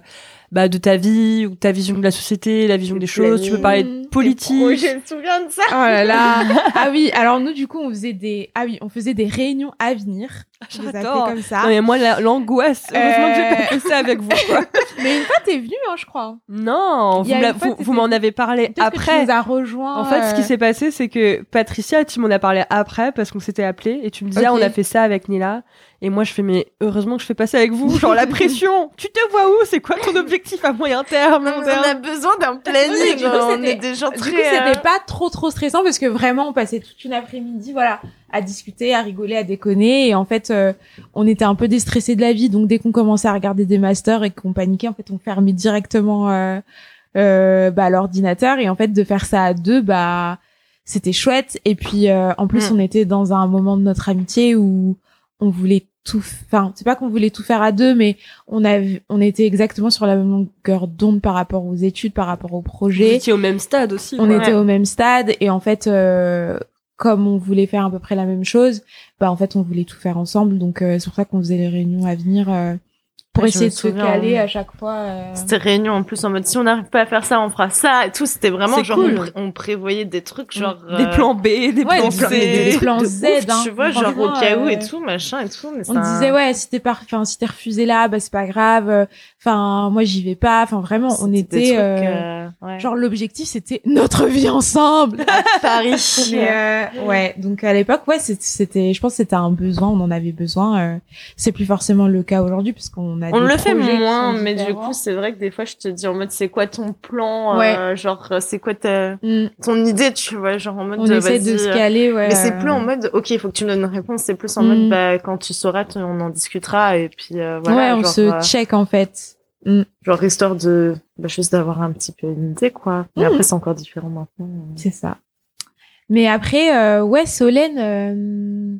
bah, de ta vie ou ta vision de la société, la vision des choses. Tu peux parler de politique. Oui, je me souviens de ça. Oh là là. ah oui. Alors nous, du coup, on faisait des, ah oui, on faisait des réunions à venir. Appelais J'adore. comme ça. Non, mais moi, la- l'angoisse. Heureusement que j'ai pas Euh. fait ça avec vous, quoi. Mais une fois, t'es venu, hein, je crois. Non, vous, vous, vous m'en avez parlé Peut-être que tu après. nous as rejoints. En fait, ce qui euh, s'est passé, c'est que Patricia, tu m'en as parlé après parce qu'on s'était appelé et tu me disais, ah, on a fait ça avec Nila. Et moi, je fais, mais heureusement que je fais passer avec vous. Genre, la pression. tu te vois où? C'est quoi ton objectif à moyen terme, On terme a besoin d'un planning. on est des gens Du très. coup, euh, c'était pas trop trop stressant parce que vraiment, on passait toute une après-midi, voilà, à discuter, à rigoler, à déconner. Et en fait, euh, on était un peu déstressés de la vie. Donc, dès qu'on commençait à regarder des masters et qu'on paniquait, en fait, on fermait directement euh, euh, bah, l'ordinateur. Et en fait, de faire ça à deux, bah, c'était chouette. Et puis, euh, en plus, Mm. on était dans un moment de notre amitié où on voulait tout, enfin, c'est pas qu'on voulait tout faire à deux, mais on avait, on était exactement sur la même longueur d'onde par rapport aux études, par rapport au projet étiez au même stade aussi. on était au même stade et en fait euh, comme on voulait faire à peu près la même chose, bah en fait on voulait tout faire ensemble. Donc euh, c'est pour ça qu'on faisait les réunions à venir euh, pour essayer de se caler on- à chaque fois. euh. C'était réunion en plus en mode si on n'arrive pas à faire ça, on fera ça et tout. C'était vraiment genre cool. on, pré- on prévoyait des trucs genre Des euh, plans B, des Ouais, plans des C. des plans de Z, ouf, hein. tu vois, genre au cas où euh, et tout, machin et tout. Mais On disait ouais si t'es pas, enfin si t'es refusé là, bah c'est pas grave. euh, Enfin moi j'y vais pas. Enfin vraiment on était trucs, euh, euh, ouais. genre l'objectif c'était notre vie ensemble. Paris. Mais, euh, ouais, donc à l'époque, ouais, c'était, je pense que c'était un besoin, on en avait besoin. euh, c'est plus forcément le cas aujourd'hui puisqu'on a. On le fait moins, mais du coup, c'est vrai que des fois, je te dis en mode, c'est quoi ton plan Ouais. euh, Genre, euh, c'est quoi ta... Mm. ton idée, tu vois Genre en mode, on euh, essaie de se euh, caler, ouais. Mais c'est euh, plus en mode, ok, il faut que tu me donnes une réponse. C'est plus en Mm. mode, bah, quand tu sauras, tu- on en discutera. Et puis, euh, voilà. ouais, on genre, se euh, check en fait. genre, histoire de, bah, juste d'avoir un petit peu une idée, quoi. Mais Mm. après, c'est encore différent maintenant. C'est ça. Mais après, euh, ouais, Solène, euh,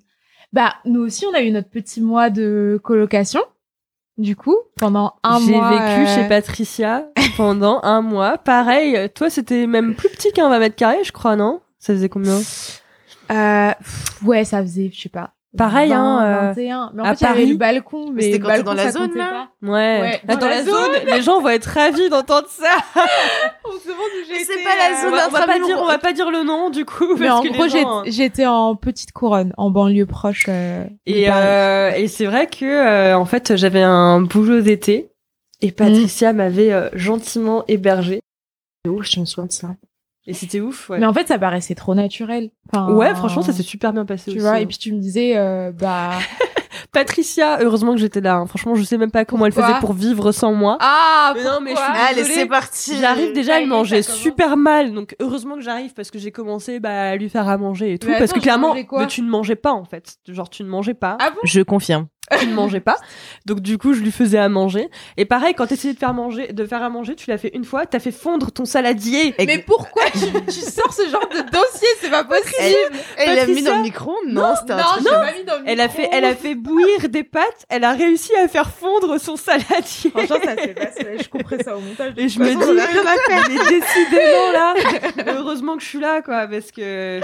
bah nous aussi, on a eu notre petit mois de colocation. Du coup, pendant un J'ai mois. vécu euh, chez Patricia pendant un mois. Pareil, toi, c'était même plus petit qu'un 20 mètres carrés, je crois, non? Ça faisait combien? Euh, ouais, ça faisait, je sais pas. Pareil, 20, hein, euh, 21. Mais en à fait, Paris. le balcon, mais, c'était quand balcon, dans la ça zone, là pas. Ouais. Ouais, dans dans la la zone, les gens vont être ravis d'entendre ça. On se demande où j'ai C'est pas la euh, zone on, va, on va pas dire, on va pas dire le nom du coup. Mais parce en que gros, gens, j'ai- j'étais en petite couronne, en banlieue proche. euh, Et, euh, c'est vrai que euh, en fait j'avais un boulot d'été et Patricia m'avait gentiment hébergée C'est ouf, je me souviens de ça? Et c'était ouf. Ouais. Mais en fait, ça paraissait trop naturel. Enfin, Ouais, franchement ça s'est super bien passé Tu aussi. vois, hein. et puis tu me disais, euh, bah. Patricia, heureusement que j'étais là. hein. Franchement, je sais même pas comment elle faisait pour vivre sans moi. Ah, Mais non, mais je suis Allez, c'est parti. J'arrive déjà, elle mangeait super mal, donc heureusement que j'arrive parce que j'ai commencé bah, à lui faire à manger et tout, Mais parce attends, que clairement, mais tu ne mangeais pas en fait, genre tu ne mangeais pas. Ah bon? Je confirme. Tu ne mangeais pas. Donc du coup, je lui faisais à manger. Et pareil, quand t'essayais de faire manger, de faire à manger, tu l'as fait une fois, t'as fait fondre ton saladier. Mais pourquoi tu, tu sors ce genre de dossier? C'est pas possible. Elle l'a mis dans le micro Non, c'était un non, truc. je l'ai pas mis dans le Elle a micro. fait, elle a fait bouillir des pâtes. Elle a réussi à faire fondre son saladier. Franchement, ça. Je couperai ça au montage. Et je me dis, on a rien à faire. mais décidément là, heureusement que je suis là quoi, parce que.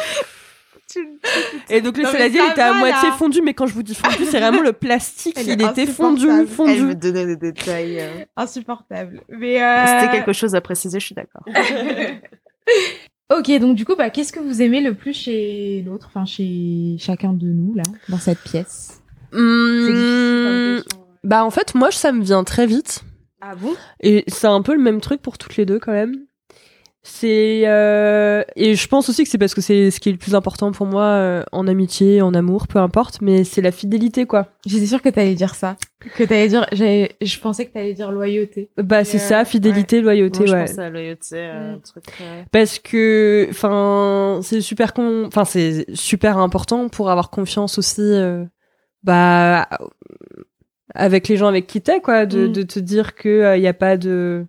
Et donc le saladier il était à va, moitié là. fondu, mais quand je vous dis fondu, c'est vraiment le plastique, Elle il était fondu, insupportable. Elle me fondu. donnait des détails. euh. Insupportable. Mais euh... C'était quelque chose à préciser, je suis d'accord. Ok, donc du coup, bah, qu'est-ce que vous aimez le plus chez l'autre, enfin chez chacun de nous là, dans cette pièce? C'est difficile comme Hum, question. bah en fait moi ça me vient très vite. Ah bon? Et c'est un peu le même truc pour toutes les deux quand même. C'est euh, et je pense aussi que c'est parce que c'est ce qui est le plus important pour moi euh, en amitié, en amour, peu importe, mais c'est la fidélité quoi. J'étais sûre que t'allais dire ça. Que t'allais dire, j'ai- je pensais que t'allais dire loyauté. Bah c'est euh, ça, fidélité, loyauté, Moi, je ouais. pense à loyauté, euh, Mm. un truc. euh, Parce que, enfin, c'est super con, enfin c'est super important pour avoir confiance aussi, euh, bah, avec les gens avec qui t'es, quoi, de, Mm. de te dire que il y a pas de,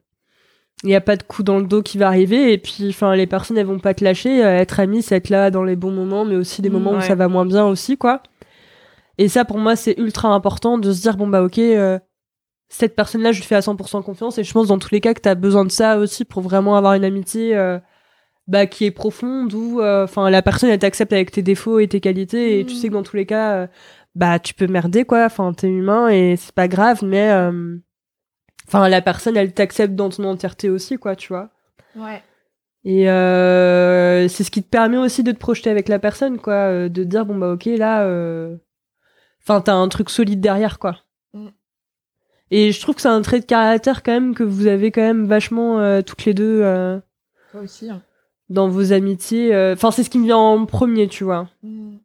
il y a pas de coup dans le dos qui va arriver, et puis, enfin, les personnes elles vont pas te lâcher. euh, être ami, c'est être là dans les bons moments, mais aussi des Mm, moments où ça va moins bien aussi, quoi. Et ça, pour moi, c'est ultra important de se dire bon bah ok. euh, cette personne-là, je lui fais à 100% confiance et je pense dans tous les cas que tu as besoin de ça aussi pour vraiment avoir une amitié euh, bah, qui est profonde où euh, enfin la personne elle t'accepte avec tes défauts et tes qualités et tu Mm. sais que dans tous les cas euh, bah tu peux merder quoi enfin t'es humain et c'est pas grave mais euh, enfin la personne elle t'accepte dans ton entièreté aussi quoi tu vois Ouais. et euh, c'est ce qui te permet aussi de te projeter avec la personne quoi euh, de te dire bon bah ok là euh, enfin t'as un truc solide derrière quoi Mm. et je trouve que c'est un trait de caractère quand même que vous avez quand même vachement euh, toutes les deux euh, Toi aussi. hein. dans vos amitiés. euh, Enfin, c'est ce qui me vient en premier, tu vois. Mm.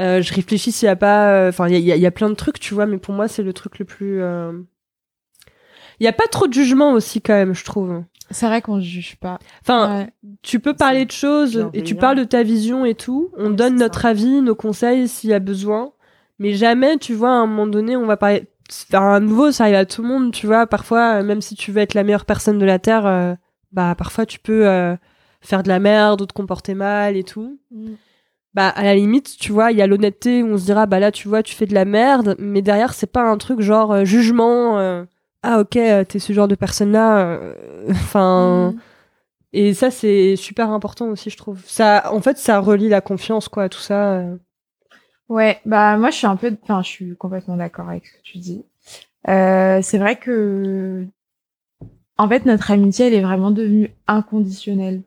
Euh, je réfléchis s'il y a pas. Enfin, il y a, y a plein de trucs, tu vois, mais pour moi, c'est le truc le plus. Il y a pas trop de jugement aussi, quand même, je trouve. C'est vrai qu'on juge pas. Enfin, Ouais. tu peux parler de choses et tu parles de ta vision et tout. On Ouais, donne notre ça. avis, nos conseils s'il y a besoin. Mais jamais, tu vois, à un moment donné, on va parler. Enfin, à nouveau, ça arrive à tout le monde, tu vois. Parfois, euh, même si tu veux être la meilleure personne de la Terre, euh, bah, parfois, tu peux euh, faire de la merde ou te comporter mal et tout. Mm. Bah, à la limite, tu vois, il y a l'honnêteté où on se dira, bah là, tu vois, tu fais de la merde. Mais derrière, c'est pas un truc genre euh, jugement. Ah, ok, euh, t'es ce genre de personne-là. euh, Enfin Mm. Et ça, c'est super important aussi, je trouve. Ça, en fait, ça relie la confiance, quoi, tout ça. euh. Ouais, bah moi je suis un peu, enfin je suis complètement d'accord avec ce que tu dis. Euh, c'est vrai que, en fait, notre amitié elle est vraiment devenue inconditionnelle.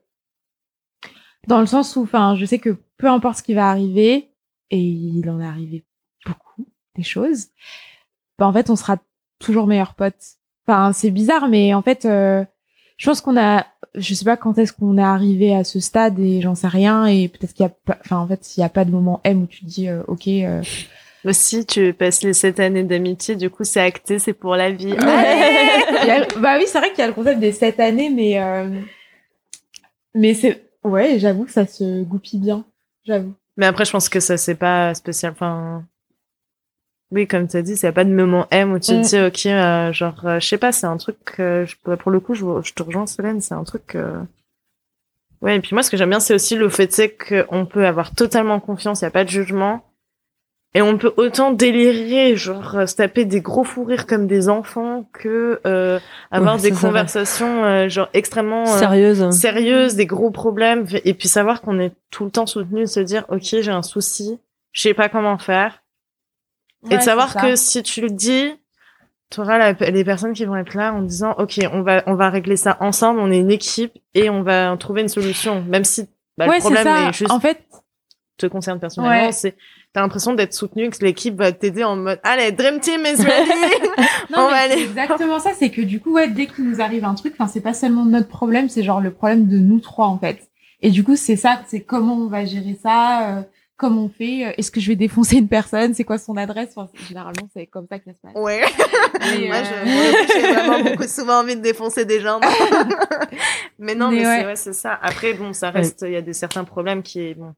Dans le sens où, enfin, je sais que peu importe ce qui va arriver, et il en est arrivé beaucoup des choses, bah en fait on sera toujours meilleurs potes. Enfin c'est bizarre, mais en fait, euh, je pense qu'on a, je sais pas quand est-ce qu'on est arrivé à ce stade et j'en sais rien et peut-être qu'il y a pas, enfin en fait il y a pas de moment M où tu dis euh, ok. euh, Aussi, tu passes les sept années d'amitié, du coup, c'est acté, c'est pour la vie. Il y a- bah oui, c'est vrai qu'il y a le concept des sept années, mais euh, mais c'est ouais, j'avoue que ça se goupille bien, j'avoue. Mais après, je pense que ça, c'est pas spécial. Enfin, oui, comme tu as dit, il n'y a pas de moment M où tu Mm. te dis, ok, euh, genre, euh, je sais pas, c'est un truc je, pour le coup, je, je te rejoins, Solène, c'est un truc que... Ouais, et puis moi, ce que j'aime bien, c'est aussi le fait, c'est qu'on peut avoir totalement confiance, il n'y a pas de jugement. Et on peut autant délirer, genre, euh, se taper des gros fous rires comme des enfants que euh, avoir Ouais, des c'est conversations, euh, genre, extrêmement... euh, Sérieuse. sérieuse, des gros problèmes, et puis savoir qu'on est tout le temps soutenu, se dire, ok, j'ai un souci, je sais pas comment faire, et de savoir que si tu le dis, tu auras les personnes qui vont être là en disant, ok, on va, on va régler ça ensemble, on est une équipe, et on va trouver une solution, même si bah, ouais, le c'est problème ça. est juste En fait, te concerne personnellement, Ouais. c'est t'as l'impression d'être soutenu, que l'équipe va t'aider en mode, allez, Dream Team is ready, Non, On va aller. exactement ça, c'est que du coup, ouais, dès qu'il nous arrive un truc, enfin, c'est pas seulement notre problème, c'est genre le problème de nous trois, en fait. Et du coup, c'est ça, c'est comment on va gérer ça, euh, comment on fait, euh, est-ce que je vais défoncer une personne, c'est quoi son adresse, enfin, généralement, c'est comme ça que ça se passe. Ouais. Moi, euh, je- j'ai vraiment beaucoup souvent envie de défoncer des gens. mais non, mais, Mais c'est ouais. c'est ça. Après, bon, ça reste, il y a des certains problèmes qui est bon.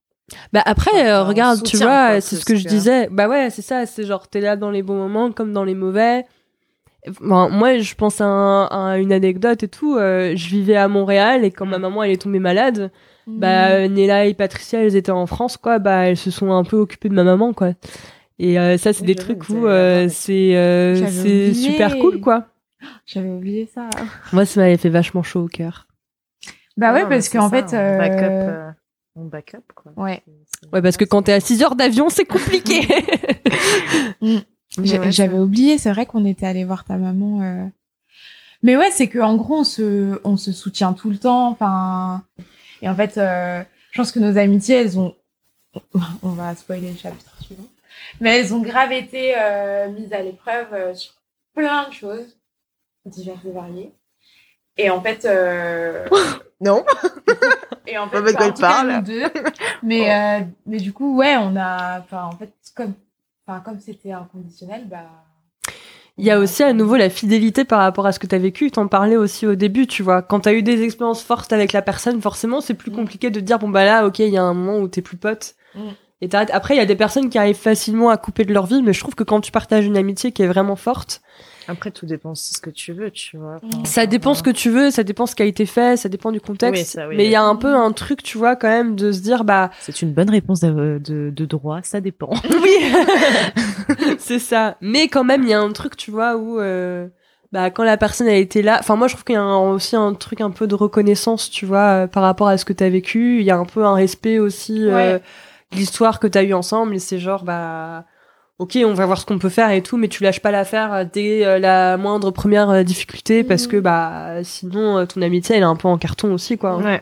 Bah après, Enfin, euh, regarde, tu vois, c'est ce que je que- disais. Bah ouais, c'est ça, c'est genre t'es là dans les bons moments comme dans les mauvais. Enfin, moi, je pense à, un- à une anecdote et tout. euh, je vivais à Montréal et quand ma maman elle est tombée malade, bah euh, Nella et Patricia elles étaient en France quoi. Bah elles se sont un peu occupées de ma maman quoi. Et euh, ça, c'est Oui, des trucs vous où euh, c'est euh, super cool quoi. J'avais oublié ça. Moi, ça m'avait fait vachement chaud au cœur. Bah ouais, Non, mais parce qu'en ça, fait, on euh, backup, euh, on backup, quoi. ouais. Ouais, parce que quand t'es à 6 heures d'avion, c'est compliqué. Ouais, J'avais oublié, c'est vrai qu'on était allé voir ta maman. euh. Mais ouais, c'est que en gros, on se, on se soutient tout le temps. Enfin, et en fait, euh, je pense que nos amitiés, elles ont, on va spoiler le chapitre suivant, mais elles ont grave été euh, mises à l'épreuve euh, sur plein de choses diverses et variées. Et en fait, euh, Non. et en fait, enfin, en tout cas, parle. deux. Mais, euh, mais du coup, ouais, on a, enfin, en fait, comme, enfin, comme c'était inconditionnel, bah. Il y a aussi à nouveau la fidélité par rapport à ce que tu as vécu. T'en parlais aussi au début, tu vois. Quand t'as eu des expériences fortes avec la personne, forcément, c'est plus Mm. compliqué de te dire, bon, bah là, ok, il y a un moment où t'es plus pote. Mm. Et t'arrêtes. Après, il y a des personnes qui arrivent facilement à couper de leur vie, mais je trouve que quand tu partages une amitié qui est vraiment forte, Après, tout dépend de ce que tu veux, tu vois. Mm. ça dépend ce que tu veux, ça dépend ce qui a été fait, ça dépend du contexte. Oui, ça, oui, mais il y a un peu un truc, tu vois, quand même, de se dire, bah, C'est une bonne réponse de, de, de droit, ça dépend. Oui, c'est ça. Mais quand même, il y a un truc, tu vois, où euh, bah quand la personne a été là. Enfin, moi, je trouve qu'il y a un- aussi un truc un peu de reconnaissance, tu vois, euh, par rapport à ce que t'as vécu. Il y a un peu un respect aussi euh, Ouais. de l'histoire que t'as eu ensemble. Et c'est genre, bah, ok, on va voir ce qu'on peut faire et tout, mais tu lâches pas l'affaire euh, dès euh, la moindre première euh, difficulté parce que bah sinon ton amitié elle est un peu en carton aussi, quoi. Ouais.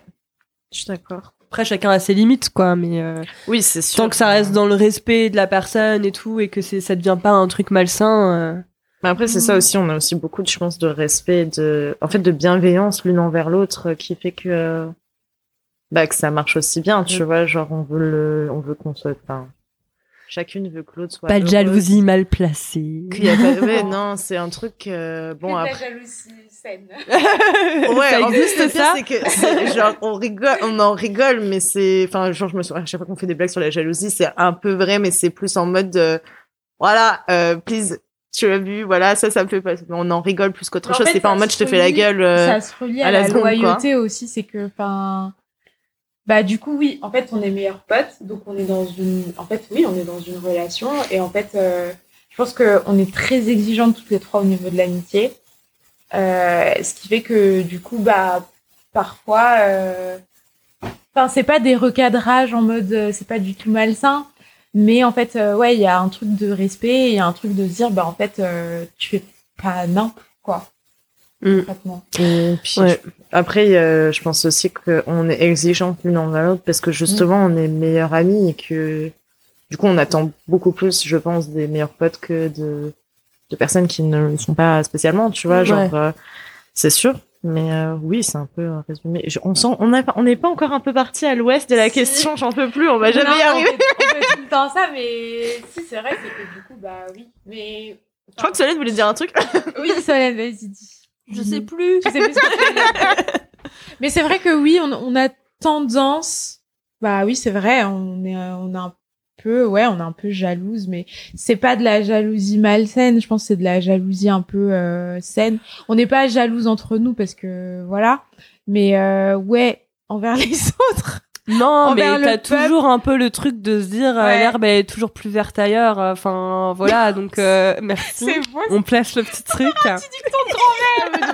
Je suis d'accord. Après, chacun a ses limites, quoi, mais. euh, Oui, c'est sûr. Tant que ça reste dans le respect de la personne et tout, et que c'est, ça devient pas un truc malsain. euh, Mais après, c'est ça Mm. aussi, on a aussi beaucoup, de, je pense, de respect, de, en fait, de bienveillance l'une envers l'autre, qui fait que, bah, que ça marche aussi bien, tu Mm. vois, genre, on veut le, on veut qu'on soit, enfin, chacune veut que l'autre soit pas de jalousie mal placée. Qu'il y a pas- ouais, non, c'est un truc, euh, bon, après. jalousie saine. Ouais, ça en plus, existe le pire, ça c'est que, genre, on rigole, on en rigole, mais c'est, enfin, genre, je me souviens, à chaque fois qu'on fait des blagues sur la jalousie, c'est un peu vrai, mais c'est plus en mode, de, voilà, euh, please, tu as vu, voilà, ça, ça me fait pas, on en rigole plus qu'autre chose, c'est pas en mode, je te fais la gueule, euh, ça se relie à, à la la, loyauté aussi, c'est que, enfin, bah du coup oui, en fait on est meilleurs potes, donc on est dans une, en fait oui, on est dans une relation et en fait, euh, je pense que on est très exigeantes toutes les trois au niveau de l'amitié, euh, ce qui fait que du coup bah parfois, euh, enfin, c'est pas des recadrages en mode, euh, c'est pas du tout malsain, mais en fait, ouais, il y a un truc de respect, il y a un truc de se dire, bah en fait, tu fais pas n'importe quoi. Mm. concrètement. Et puis, Ouais. je- après, euh, je pense aussi qu'on est exigeant l'une envers l'autre parce que justement, on est meilleurs amis et que du coup, on attend beaucoup plus, je pense, des meilleurs potes que de, de personnes qui ne le sont pas spécialement, tu vois, genre, euh, c'est sûr. Mais euh, oui, c'est un peu un résumé. Je- on sent, on pas- on n'est pas encore un peu parti à l'ouest de la Si. question. J'en peux plus. On va jamais Non, y on arriver. fait- On fait tout le temps ça, mais si, c'est vrai, c'est que du coup, bah oui. Mais. Je crois que Solène voulait dire un truc. Oui, Solène, vas-y, dis. Je sais plus. Je sais plus ce. Mais c'est vrai que oui, on, on a tendance. Bah oui, c'est vrai, on est, on a un peu, ouais, on est un peu jalouse, mais c'est pas de la jalousie malsaine. Je pense que c'est de la jalousie un peu euh, saine. On n'est pas jalouse entre nous parce que voilà, mais euh, ouais, envers les autres. Non, mais t'as toujours un peu le truc de se dire euh, Ouais. l'herbe est toujours plus verte ailleurs. euh, Enfin voilà, donc euh, merci. On place le petit truc.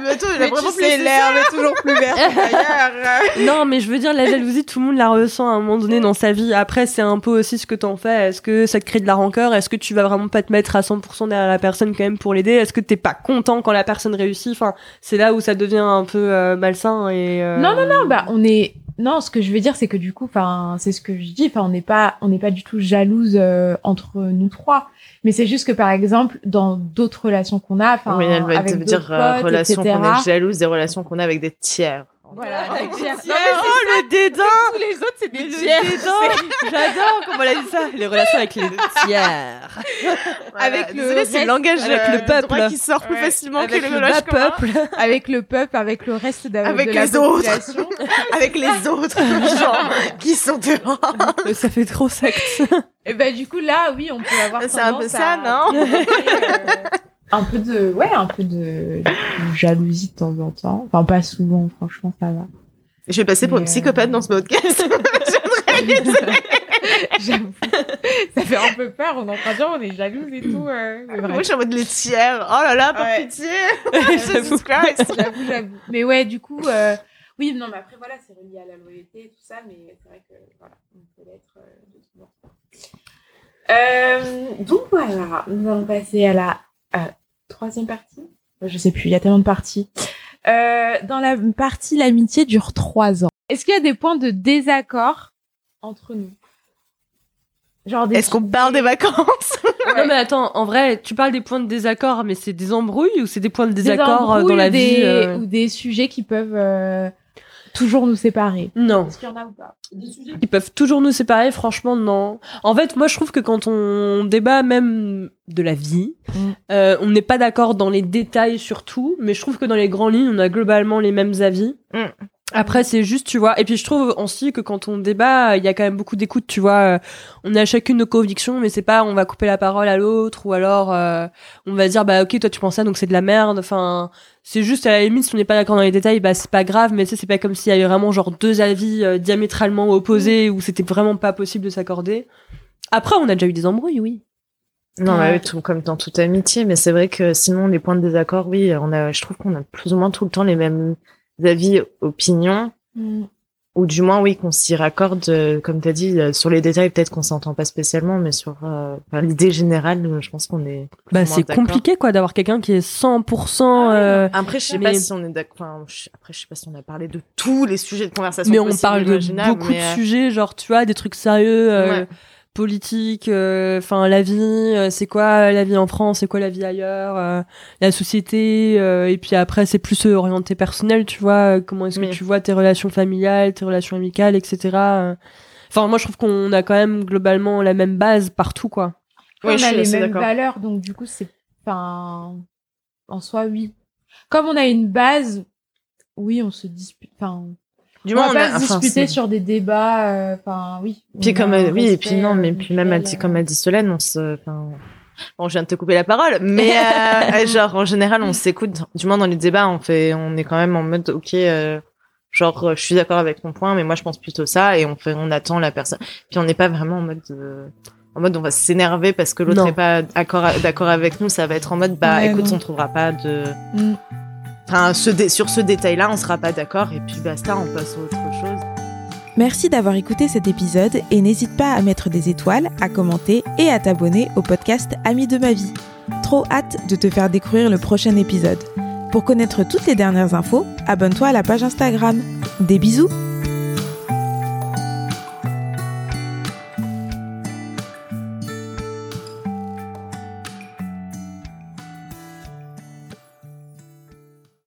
Mais toi, Mais tu sais, l'herbe est toujours plus verte ailleurs. non, mais je veux dire la jalousie, tout le monde la ressent à un moment donné dans sa vie. Après, c'est un peu aussi ce que t'en fais. Est-ce que ça te crée de la rancœur? Est-ce que tu vas vraiment pas te mettre à 100% derrière la personne quand même pour l'aider? Est-ce que t'es pas content quand la personne réussit? Enfin, c'est là où ça devient un peu euh, malsain et. euh, Non, non, non, bah on est. Non, ce que je veux dire, c'est que du coup, enfin, c'est ce que je dis. Enfin, on n'est pas, on n'est pas du tout jalouse euh, entre nous trois. Mais c'est juste que, par exemple, dans d'autres relations qu'on a, enfin, oui, elle avec d'autres dire euh, potes, relations qu'on est jalouse des relations qu'on a avec des tiers. Voilà, avec Oh, oh le dédain tous les autres, c'est des le tiers. dédain J'adore comment elle a dit ça Les relations avec les tiers Avec le Désolée, c'est le langage avec euh, le peuple. droit qui sort plus facilement que Avec le le peuple avec le peuple, avec le reste de, Avec de la les autres. population. avec les autres gens qui sont dehors. Ça fait trop secte. Et ben du coup là, oui, on peut avoir C'est un peu ça, à non euh, Un peu de, ouais, un peu de, de jalousie de temps en temps. Enfin, pas souvent, franchement, ça va. Je vais passer pour une euh, psychopathe dans ce podcast. J'avoue. Ça fait un peu peur. On est en train de dire, on est jalouse et tout. euh, mais. Moi, je suis en mode les tiers. Oh là là, par Ouais. pitié. J'avoue. Jesus Christ. J'avoue, j'avoue. Mais ouais, du coup, euh, oui, non, mais après, voilà, c'est relié à la loyauté et tout ça, mais c'est vrai que, voilà, on peut l'être euh, de tout. Euh, donc voilà, nous allons passer à la troisième partie? Je sais plus, il y a tellement de parties. Euh, dans la partie, l'amitié dure trois ans. Est-ce qu'il y a des points de désaccord entre nous? Genre des Est-ce qu'on parle des vacances? Non mais attends, en vrai, tu parles des points de désaccord, mais c'est des embrouilles ou c'est des points de désaccord euh, dans la des, vie euh ou des sujets qui peuvent euh, toujours nous séparer Non. Est-ce qu'il y en a ou pas Des sujets Ils peuvent toujours nous séparer, franchement, non. En fait, moi, je trouve que quand on débat même de la vie, Mm. euh, on n'est pas d'accord dans les détails surtout, mais je trouve que dans les grandes lignes, on a globalement les mêmes avis. Mm. Après, c'est juste, tu vois. Et puis, je trouve aussi que quand on débat, il y a quand même beaucoup d'écoute, tu vois. Euh, On a chacune nos convictions, mais c'est pas on va couper la parole à l'autre ou alors euh, on va dire bah ok toi tu penses ça donc c'est de la merde. Enfin, c'est juste à la limite si on n'est pas d'accord dans les détails, bah c'est pas grave, mais tu sais, c'est pas comme s'il y avait vraiment genre deux avis euh, diamétralement opposés où c'était vraiment pas possible de s'accorder. Après, on a déjà eu des embrouilles, oui. Non, Ouais. tout, comme dans toute amitié, mais c'est vrai que sinon, les points de désaccord, oui, on a, je trouve qu'on a plus ou moins tout le temps les mêmes avis, opinions, Mm. Ou du moins, oui, qu'on s'y raccorde, euh, comme tu as dit, euh, sur les détails, peut-être qu'on s'entend pas spécialement, mais sur euh, enfin, l'idée générale, je pense qu'on est. Bah c'est compliqué quoi d'avoir quelqu'un qui est 100% euh, Après, je sais Mais- pas si on est d'accord. Enfin, je- après, je sais pas si on a parlé de tous les sujets de conversation. mais on parle de beaucoup mais, de sujets genre tu vois des trucs sérieux euh, Ouais. Politique euh, enfin la vie euh, c'est quoi la vie en France c'est quoi la vie ailleurs euh, la société euh, et puis après c'est plus orienté personnel tu vois euh, comment est-ce que Oui. tu vois tes relations familiales tes relations amicales etc euh. enfin moi je trouve qu'on a quand même globalement la même base partout quoi Oui, on je a les mêmes valeurs, donc du coup, c'est enfin en soi, oui. Comme on a une base, oui, on se dispute. Enfin, Du on moins, va on pas a, se disputer c'est- sur des débats. euh, Enfin, oui. Puis on comme a elle- un oui, et puis non, euh, mais puis même elle euh. comme a dit Solène, on se, enfin, bon, je viens de te couper la parole, mais euh, genre en général, on s'écoute. Du moins dans les débats, on fait, on est quand même en mode, ok, euh, genre euh, je suis d'accord avec ton point, mais moi je pense plutôt ça, et on fait, on attend la personne. Puis on n'est pas vraiment en mode, euh, en mode on va s'énerver parce que l'autre n'est pas d'accord d'accord avec nous. Ça va être en mode, bah Ouais, écoute, non. on trouvera pas de Mm. Sur ce détail-là, on sera pas d'accord et puis basta, on passe à autre chose. Merci d'avoir écouté cet épisode et n'hésite pas à mettre des étoiles, à commenter et à t'abonner au podcast Amis de ma vie. Trop hâte de te faire découvrir le prochain épisode. Pour connaître toutes les dernières infos, abonne-toi à la page Instagram. Des bisous